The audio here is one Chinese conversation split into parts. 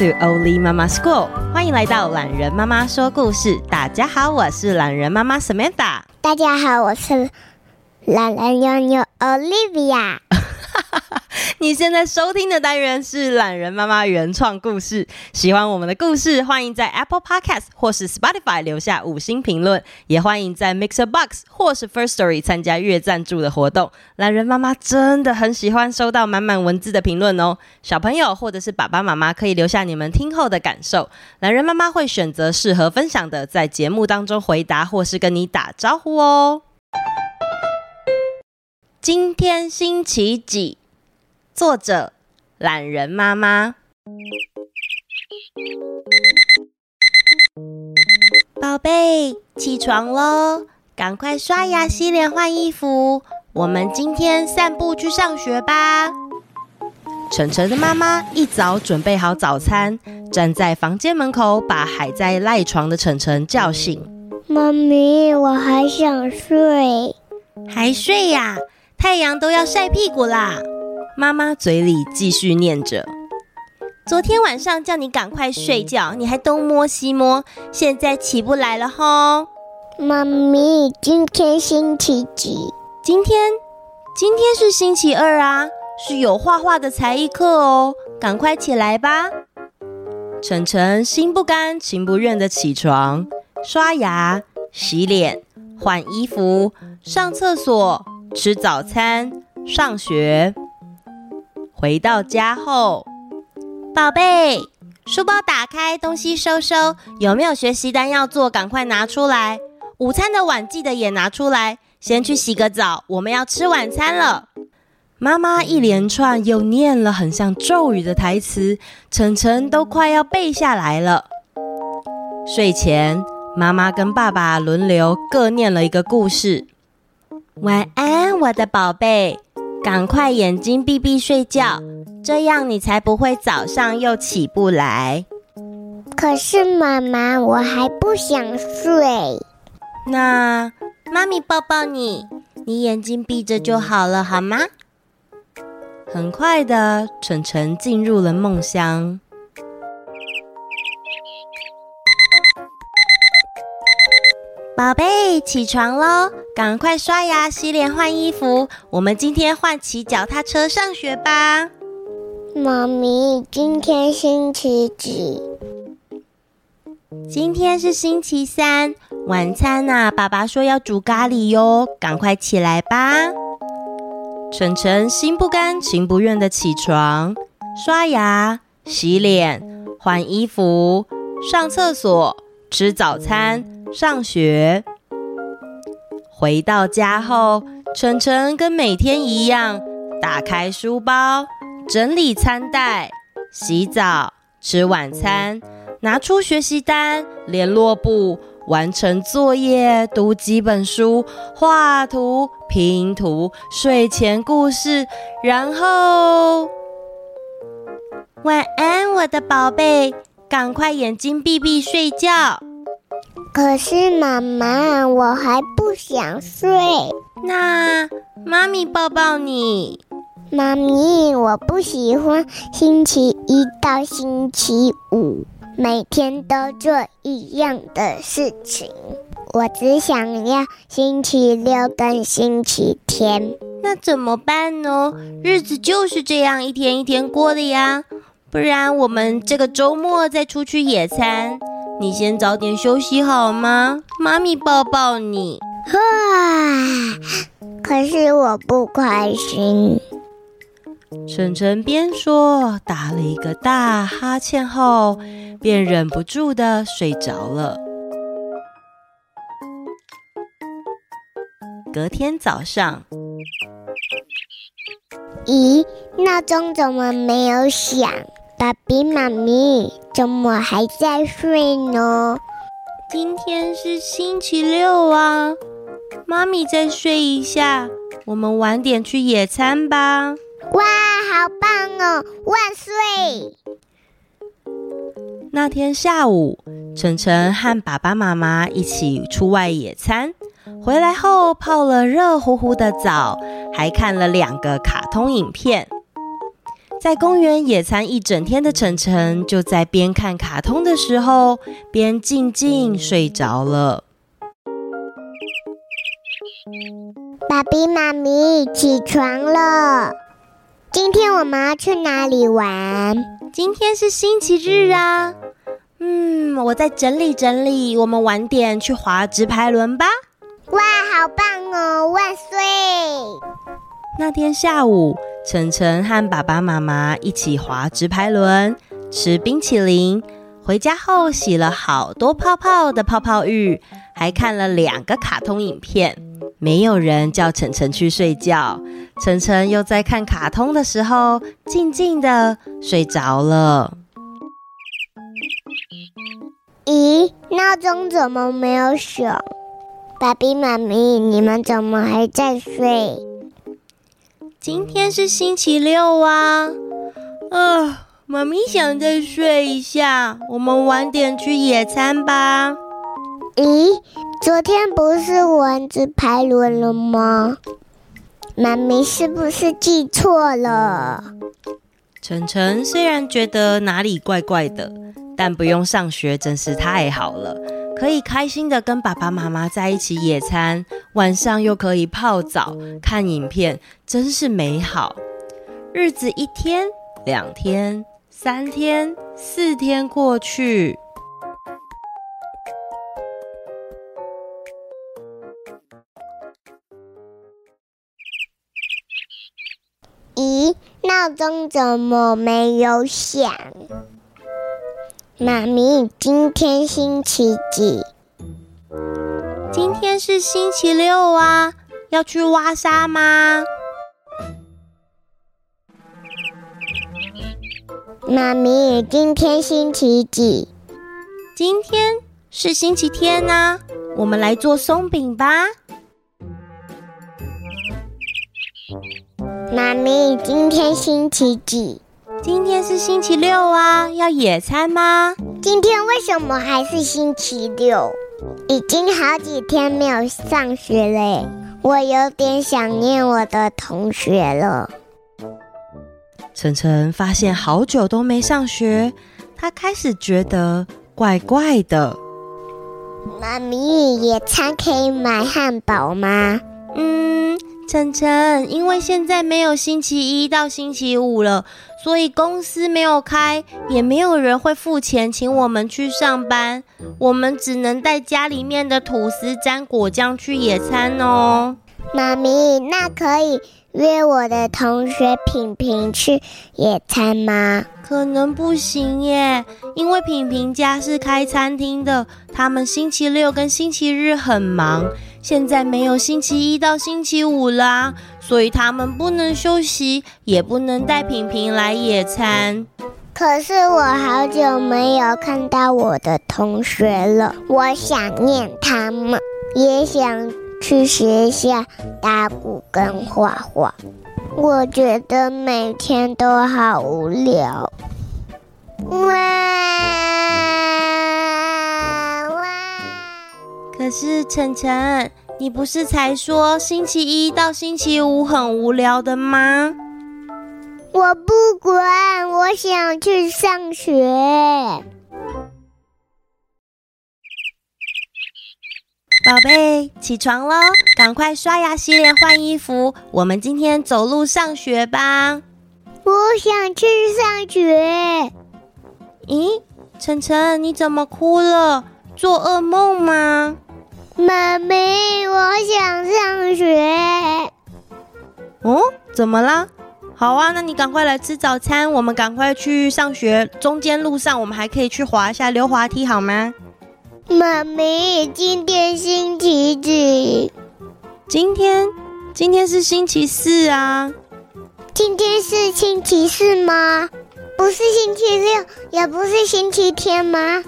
To Only Mama School，欢迎来到懒人妈妈说故事。大家好，我是懒人妈妈 Samantha。大家好，我是懒人妞妞 Olivia。你现在收听的单元是懒人妈妈原创故事。喜欢我们的故事，欢迎在 Apple Podcast 或是 Spotify 留下五星评论，也欢迎在 Mixer Box 或是 First Story 参加月赞助的活动。懒人妈妈真的很喜欢收到满满文字的评论哦。小朋友或者是爸爸妈妈可以留下你们听后的感受，懒人妈妈会选择适合分享的，在节目当中回答或是跟你打招呼哦。今天星期几？作者：懒人妈妈。宝贝，起床喽！赶快刷牙、洗脸、换衣服，我们今天散步去上学吧。晨晨的妈妈一早准备好早餐，站在房间门口，把还在赖床的晨晨叫醒。妈咪，我还想睡。还睡呀？太阳都要晒屁股啦！妈妈嘴里继续念着：“昨天晚上叫你赶快睡觉，你还东摸西摸，现在起不来了吼。”妈咪，今天星期几？今天，今天是星期二啊，是有画画的才艺课哦，赶快起来吧。晨晨心不甘情不愿的起床，刷牙、洗脸、换衣服、上厕所、吃早餐、上学。回到家后，宝贝，书包打开，东西收收，有没有学习单要做？赶快拿出来。午餐的碗记得也拿出来。先去洗个澡，我们要吃晚餐了。妈妈一连串又念了很像咒语的台词，晨晨都快要背下来了。睡前，妈妈跟爸爸轮流各念了一个故事。晚安，我的宝贝。赶快眼睛闭闭睡觉，这样你才不会早上又起不来。可是妈妈，我还不想睡。那妈咪抱抱你，你眼睛闭着就好了，好吗？很快的，晨晨进入了梦乡。宝贝，起床喽！赶快刷牙、洗脸、换衣服。我们今天换骑脚踏车上学吧。妈咪，今天星期几？今天是星期三。晚餐啊，爸爸说要煮咖喱哟。赶快起来吧。晨晨心不甘情不愿的起床，刷牙、洗脸、换衣服、上厕所、吃早餐。上学，回到家后，晨晨跟每天一样，打开书包，整理餐袋，洗澡，吃晚餐，拿出学习单、联络簿，完成作业，读几本书，画图、拼图，睡前故事，然后晚安，我的宝贝，赶快眼睛闭闭睡觉。可是妈妈，我还不想睡。那妈咪抱抱你。妈咪，我不喜欢星期一到星期五每天都做一样的事情。我只想要星期六跟星期天。那怎么办呢？日子就是这样一天一天过的呀。不然我们这个周末再出去野餐。你先早点休息好吗？妈咪抱抱你。哇！可是我不开心。晨晨边说，打了一个大哈欠后，便忍不住的睡着了。隔天早上，咦，闹钟怎么没有响？爸比妈咪怎么还在睡呢？今天是星期六啊，妈咪再睡一下，我们晚点去野餐吧。哇，好棒哦！万岁！那天下午，晨晨和爸爸妈妈一起出外野餐，回来后泡了热乎乎的澡，还看了两个卡通影片。在公园野餐一整天的晨晨，就在边看卡通的时候，边静静睡着了。爸比妈咪，起床了！今天我们要去哪里玩？今天是星期日啊。嗯，我再整理整理，我们晚点去滑直排轮吧。哇，好棒哦！万岁！那天下午，晨晨和爸爸妈妈一起滑直排轮，吃冰淇淋。回家后洗了好多泡泡的泡泡浴，还看了两个卡通影片。没有人叫晨晨去睡觉，晨晨又在看卡通的时候静静的睡着了。咦，闹钟怎么没有响？爸比妈咪，你们怎么还在睡？今天是星期六啊！啊，妈咪想再睡一下，我们晚点去野餐吧。咦，昨天不是蚊子排轮了吗？妈咪是不是记错了？晨晨虽然觉得哪里怪怪的，但不用上学真是太好了。可以开心的跟爸爸妈妈在一起野餐，晚上又可以泡澡、看影片，真是美好。日子一天、两天、三天、四天过去。咦，闹钟怎么没有响？妈咪，今天星期几？今天是星期六啊，要去挖沙吗？妈咪，今天星期几？今天是星期天啊，我们来做松饼吧。妈咪，今天星期几？今天是星期六啊，要野餐吗？今天为什么还是星期六？已经好几天没有上学嘞，我有点想念我的同学了。晨晨发现好久都没上学，他开始觉得怪怪的。妈咪，野餐可以买汉堡吗？嗯。晨晨，因为现在没有星期一到星期五了，所以公司没有开，也没有人会付钱请我们去上班，我们只能带家里面的吐司沾果酱去野餐哦。妈咪，那可以约我的同学品品去野餐吗？可能不行耶，因为品品家是开餐厅的，他们星期六跟星期日很忙。现在没有星期一到星期五啦，所以他们不能休息，也不能带平平来野餐。可是我好久没有看到我的同学了，我想念他们，也想去学校打鼓跟画画。我觉得每天都好无聊。可是晨晨，你不是才说星期一到星期五很无聊的吗？我不管，我想去上学。宝贝，起床喽，赶快刷牙、洗脸、换衣服，我们今天走路上学吧。我想去上学。咦，晨晨，你怎么哭了？做噩梦吗？妈咪，我想上学。哦，怎么啦？好啊，那你赶快来吃早餐，我们赶快去上学。中间路上我们还可以去滑一下溜滑梯，好吗？妈咪，今天星期几？今天，今天是星期四啊。今天是星期四吗？不是星期六，也不是星期天吗？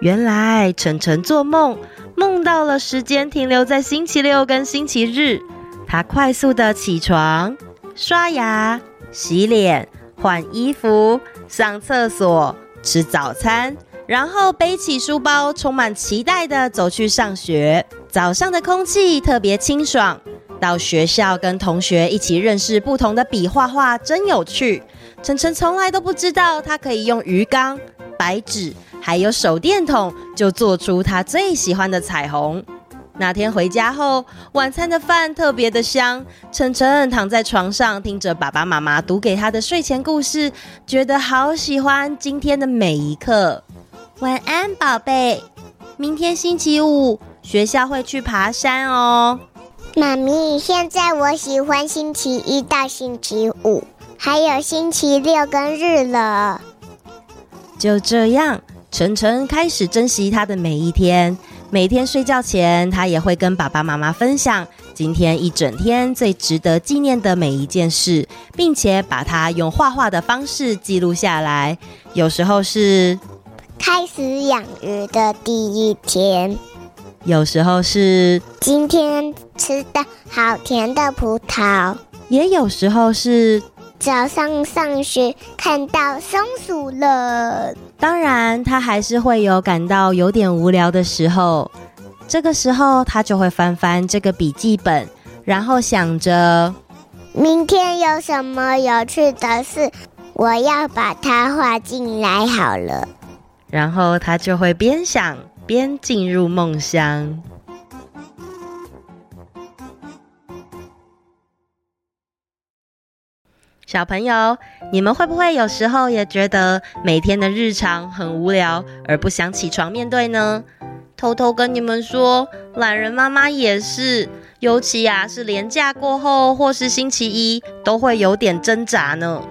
原来晨晨做梦。梦到了时间停留在星期六跟星期日，他快速的起床、刷牙、洗脸、换衣服、上厕所、吃早餐，然后背起书包，充满期待的走去上学。早上的空气特别清爽，到学校跟同学一起认识不同的笔画画，真有趣。晨晨从来都不知道，他可以用鱼缸、白纸还有手电筒，就做出他最喜欢的彩虹。那天回家后，晚餐的饭特别的香。晨晨躺在床上，听着爸爸妈妈读给他的睡前故事，觉得好喜欢今天的每一刻。晚安，宝贝。明天星期五，学校会去爬山哦。妈咪，现在我喜欢星期一到星期五，还有星期六跟日了。就这样，晨晨开始珍惜他的每一天。每天睡觉前，他也会跟爸爸妈妈分享今天一整天最值得纪念的每一件事，并且把它用画画的方式记录下来。有时候是开始养鱼的第一天，有时候是今天吃的好甜的葡萄，也有时候是。早上上学看到松鼠了，当然他还是会有感到有点无聊的时候。这个时候他就会翻翻这个笔记本，然后想着明天有什么有趣的事，我要把它画进来好了。然后他就会边想边进入梦乡。小朋友，你们会不会有时候也觉得每天的日常很无聊，而不想起床面对呢？偷偷跟你们说，懒人妈妈也是，尤其啊是连假过后或是星期一，都会有点挣扎呢。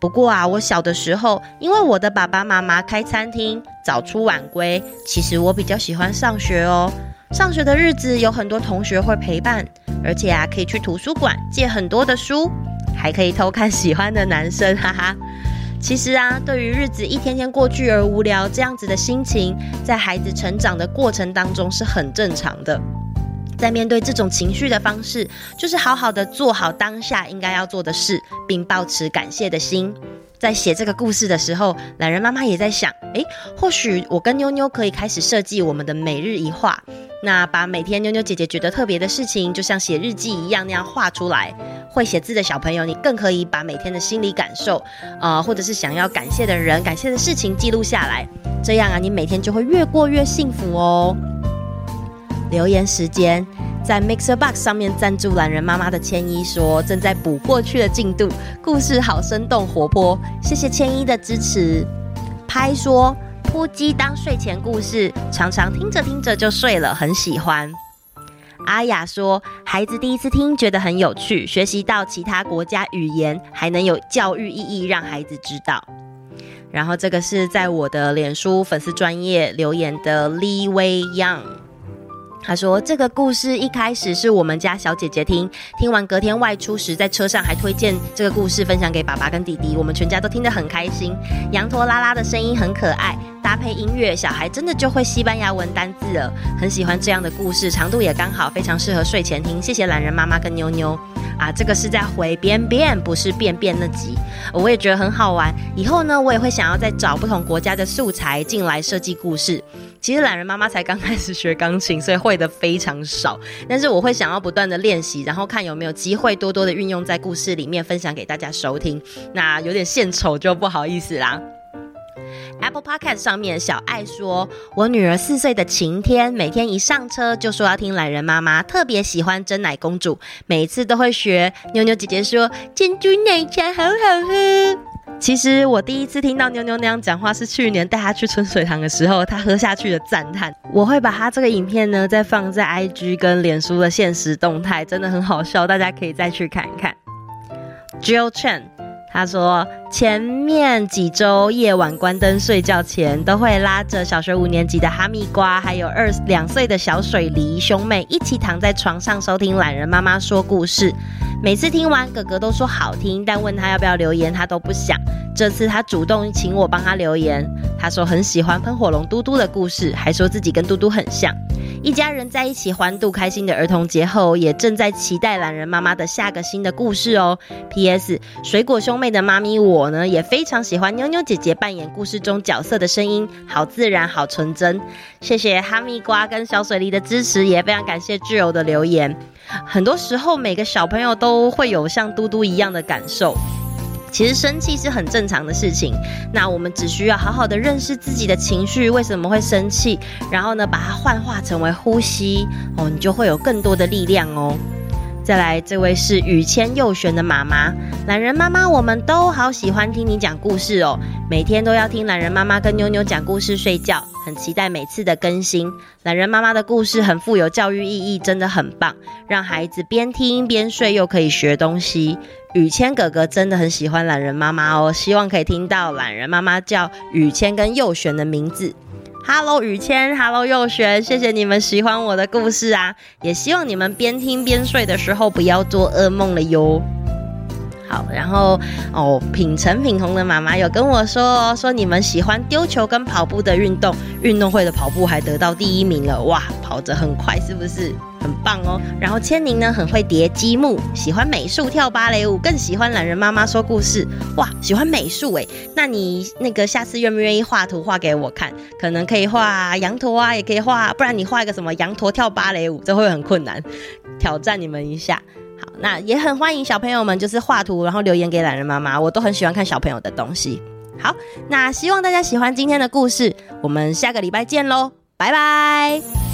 不过啊，我小的时候，因为我的爸爸妈妈开餐厅，早出晚归，其实我比较喜欢上学哦。上学的日子有很多同学会陪伴，而且啊可以去图书馆借很多的书。还可以偷看喜欢的男生，哈哈。其实啊，对于日子一天天过去而无聊这样子的心情，在孩子成长的过程当中是很正常的。在面对这种情绪的方式，就是好好的做好当下应该要做的事，并保持感谢的心。在写这个故事的时候，懒人妈妈也在想，诶，或许我跟妞妞可以开始设计我们的每日一画。那把每天妞妞姐姐觉得特别的事情，就像写日记一样那样画出来。会写字的小朋友，你更可以把每天的心理感受，呃，或者是想要感谢的人、感谢的事情记录下来。这样啊，你每天就会越过越幸福哦。留言时间，在 Mixer Box 上面赞助懒人妈妈的千一说，正在补过去的进度，故事好生动活泼，谢谢千一的支持。拍说，扑鸡当睡前故事，常常听着听着就睡了，很喜欢。阿雅说：“孩子第一次听，觉得很有趣，学习到其他国家语言，还能有教育意义，让孩子知道。”然后这个是在我的脸书粉丝专业留言的 Lee Wei Young，他说：“这个故事一开始是我们家小姐姐听，听完隔天外出时，在车上还推荐这个故事分享给爸爸跟弟弟，我们全家都听得很开心。羊驼拉拉的声音很可爱。”配音乐，小孩真的就会西班牙文单字了。很喜欢这样的故事，长度也刚好，非常适合睡前听。谢谢懒人妈妈跟妞妞啊，这个是在回边边，不是便便那集。我也觉得很好玩。以后呢，我也会想要再找不同国家的素材进来设计故事。其实懒人妈妈才刚开始学钢琴，所以会的非常少。但是我会想要不断的练习，然后看有没有机会多多的运用在故事里面，分享给大家收听。那有点献丑就不好意思啦。Apple Podcast 上面，小爱说：“我女儿四岁的晴天，每天一上车就说要听懒人妈妈，特别喜欢珍奶公主，每次都会学妞妞姐姐说珍珠奶茶好好喝。其实我第一次听到妞妞那样讲话，是去年带她去春水堂的时候，她喝下去的赞叹。我会把她这个影片呢，再放在 IG 跟脸书的限时动态，真的很好笑，大家可以再去看一看。Jill Chen。”他说，前面几周夜晚关灯睡觉前，都会拉着小学五年级的哈密瓜，还有二两岁的小水梨兄妹一起躺在床上收听懒人妈妈说故事。每次听完，哥哥都说好听，但问他要不要留言，他都不想。这次他主动请我帮他留言，他说很喜欢喷火龙嘟嘟的故事，还说自己跟嘟嘟很像。一家人在一起欢度开心的儿童节后，也正在期待懒人妈妈的下个新的故事哦。P.S. 水果兄妹的妈咪我呢，也非常喜欢妞妞姐姐扮演故事中角色的声音，好自然，好纯真。谢谢哈密瓜跟小水梨的支持，也非常感谢挚友的留言。很多时候，每个小朋友都会有像嘟嘟一样的感受。其实生气是很正常的事情，那我们只需要好好的认识自己的情绪，为什么会生气，然后呢，把它幻化成为呼吸，哦，你就会有更多的力量哦。再来，这位是雨谦佑璇的妈妈，懒人妈妈，我们都好喜欢听你讲故事哦，每天都要听懒人妈妈跟妞妞讲故事睡觉，很期待每次的更新。懒人妈妈的故事很富有教育意义，真的很棒，让孩子边听边睡又可以学东西。雨谦哥哥真的很喜欢懒人妈妈哦，希望可以听到懒人妈妈叫雨谦跟佑璇的名字。Hello，雨谦，Hello，佑璇，谢谢你们喜欢我的故事啊！也希望你们边听边睡的时候不要做噩梦了哟。好，然后哦，品成品红的妈妈有跟我说，说你们喜欢丢球跟跑步的运动，运动会的跑步还得到第一名了，哇，跑着很快是不是？很棒哦。然后千宁呢很会叠积木，喜欢美术跳芭蕾舞，更喜欢懒人妈妈说故事，哇，喜欢美术诶。那你那个下次愿不愿意画图画给我看？可能可以画羊驼啊，也可以画，不然你画一个什么羊驼跳芭蕾舞，这会很困难，挑战你们一下。好，那也很欢迎小朋友们，就是画图，然后留言给懒人妈妈，我都很喜欢看小朋友的东西。好，那希望大家喜欢今天的故事，我们下个礼拜见喽，拜拜。